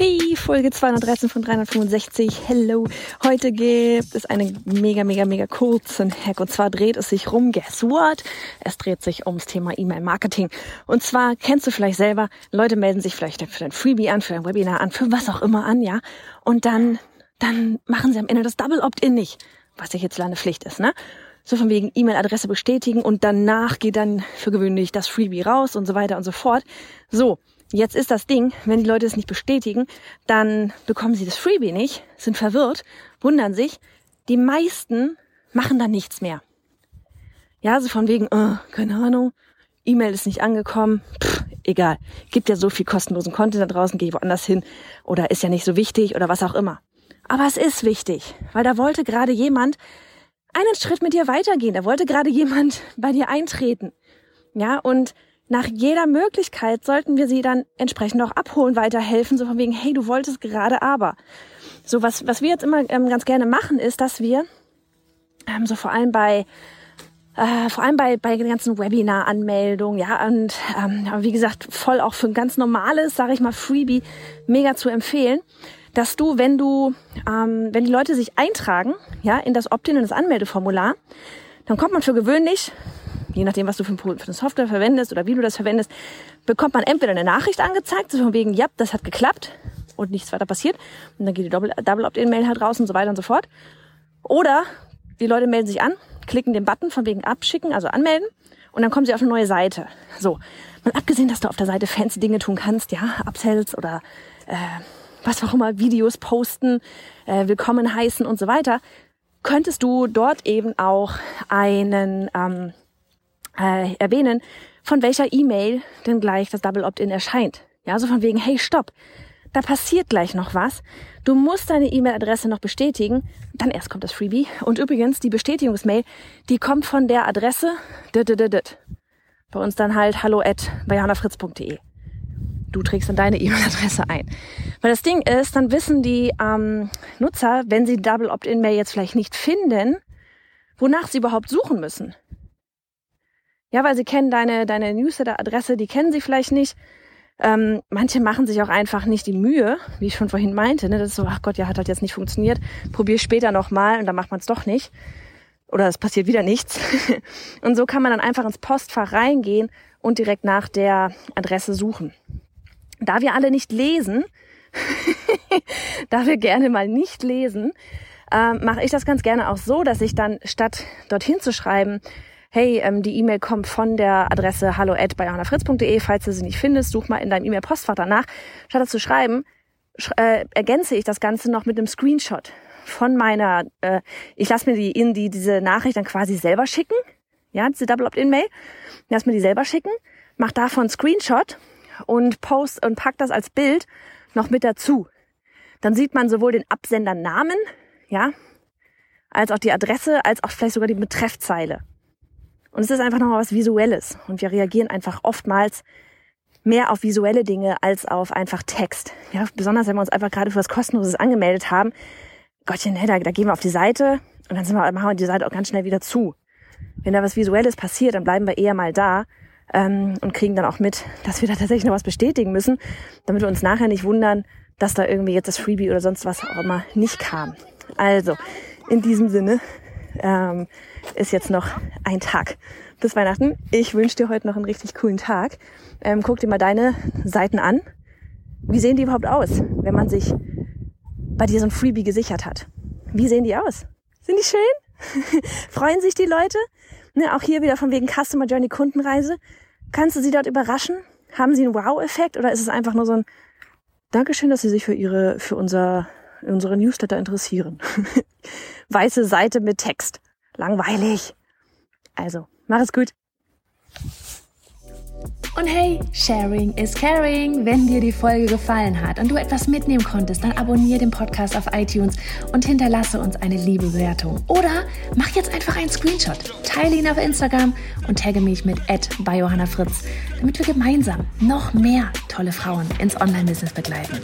Hey, Folge 213 von 365. Hello. Heute gibt es einen mega, mega, mega kurzen Hack. Und zwar dreht es sich rum, guess what? Es dreht sich ums Thema E-Mail-Marketing. Und zwar kennst du vielleicht selber, Leute melden sich vielleicht für ein Freebie an, für ein Webinar an, für was auch immer an, ja? Und dann, dann machen sie am Ende das Double Opt-in nicht, was ja jetzt eine Pflicht ist, ne? So von wegen E-Mail-Adresse bestätigen und danach geht dann für gewöhnlich das Freebie raus und so weiter und so fort. So. Jetzt ist das Ding, wenn die Leute es nicht bestätigen, dann bekommen sie das Freebie nicht, sind verwirrt, wundern sich. Die meisten machen dann nichts mehr. Ja, so von wegen, oh, keine Ahnung, E-Mail ist nicht angekommen, Pff, egal. Gibt ja so viel kostenlosen Content da draußen, geh woanders hin oder ist ja nicht so wichtig oder was auch immer. Aber es ist wichtig, weil da wollte gerade jemand einen Schritt mit dir weitergehen. Da wollte gerade jemand bei dir eintreten. Ja, und nach jeder Möglichkeit sollten wir sie dann entsprechend auch abholen, weiterhelfen, so von wegen, hey, du wolltest gerade aber. So, was, was wir jetzt immer ähm, ganz gerne machen, ist, dass wir ähm, so vor allem bei äh, vor allem bei, bei den ganzen Webinar-Anmeldungen, ja, und ähm, wie gesagt, voll auch für ein ganz normales, sage ich mal, Freebie mega zu empfehlen, dass du, wenn du, ähm, wenn die Leute sich eintragen, ja, in das Opt-in, in das Anmeldeformular, dann kommt man für gewöhnlich je nachdem, was du für, eine Software verwendest oder wie du das verwendest, bekommt man entweder eine Nachricht angezeigt, so von wegen, ja, das hat geklappt und nichts weiter passiert. Und dann geht die Double Opt-in-Mail halt raus und so weiter und so fort. Oder die Leute melden sich an, klicken den Button von wegen abschicken, also anmelden, und dann kommen sie auf eine neue Seite. So, mal abgesehen, dass du auf der Seite fancy Dinge tun kannst, ja, Upsells oder äh, was auch immer, Videos posten, äh, willkommen heißen und so weiter, könntest du dort eben auch einen ähm, äh, erwähnen, von welcher E-Mail denn gleich das Double Opt-in erscheint. Ja, so von wegen, hey, stopp, da passiert gleich noch was. Du musst deine E-Mail-Adresse noch bestätigen, dann erst kommt das Freebie. Und übrigens, die Bestätigungsmail, die kommt von der Adresse bei uns dann halt hallo at bayhanafritz.de. Du trägst dann deine E-Mail-Adresse ein. Weil das Ding ist, dann wissen die ähm, Nutzer, wenn sie Double Opt-in-Mail jetzt vielleicht nicht finden, wonach sie überhaupt suchen müssen. Ja, weil sie kennen deine, deine Newsletter-Adresse, die kennen sie vielleicht nicht. Ähm, manche machen sich auch einfach nicht die Mühe, wie ich schon vorhin meinte. Ne? Das ist so, ach Gott, ja, hat halt jetzt nicht funktioniert. Probier später nochmal und dann macht man es doch nicht. Oder es passiert wieder nichts. und so kann man dann einfach ins Postfach reingehen und direkt nach der Adresse suchen. Da wir alle nicht lesen, da wir gerne mal nicht lesen, äh, mache ich das ganz gerne auch so, dass ich dann statt dorthin zu schreiben, hey, ähm, die E-Mail kommt von der Adresse hallo at bayernafritz.de, falls du sie nicht findest, such mal in deinem E-Mail-Postfach danach. Statt zu schreiben, sch äh, ergänze ich das Ganze noch mit einem Screenshot von meiner, äh, ich lasse mir die in die diese Nachricht dann quasi selber schicken, ja, diese Double Opt-in-Mail, lass mir die selber schicken, mach davon einen Screenshot und post und pack das als Bild noch mit dazu. Dann sieht man sowohl den Absendernamen, ja, als auch die Adresse, als auch vielleicht sogar die Betreffzeile. Und es ist einfach nochmal was Visuelles. Und wir reagieren einfach oftmals mehr auf visuelle Dinge als auf einfach Text. Ja, besonders wenn wir uns einfach gerade für was Kostenloses angemeldet haben. Gottchen, hey, da, da gehen wir auf die Seite und dann sind wir, machen wir die Seite auch ganz schnell wieder zu. Wenn da was Visuelles passiert, dann bleiben wir eher mal da ähm, und kriegen dann auch mit, dass wir da tatsächlich noch was bestätigen müssen, damit wir uns nachher nicht wundern, dass da irgendwie jetzt das Freebie oder sonst was auch immer nicht kam. Also, in diesem Sinne, ähm, ist jetzt noch ein Tag bis Weihnachten. Ich wünsche dir heute noch einen richtig coolen Tag. Ähm, guck dir mal deine Seiten an. Wie sehen die überhaupt aus, wenn man sich bei dir so ein Freebie gesichert hat? Wie sehen die aus? Sind die schön? Freuen sich die Leute? Ne, auch hier wieder von wegen Customer Journey Kundenreise. Kannst du sie dort überraschen? Haben sie einen Wow-Effekt oder ist es einfach nur so ein Dankeschön, dass Sie sich für Ihre, für unser, unsere Newsletter interessieren. Weiße Seite mit Text. Langweilig. Also, mach es gut. Und hey, Sharing is Caring. Wenn dir die Folge gefallen hat und du etwas mitnehmen konntest, dann abonniere den Podcast auf iTunes und hinterlasse uns eine liebe Bewertung. Oder mach jetzt einfach einen Screenshot, teile ihn auf Instagram und tagge mich mit bei Johanna Fritz, damit wir gemeinsam noch mehr tolle Frauen ins Online-Business begleiten.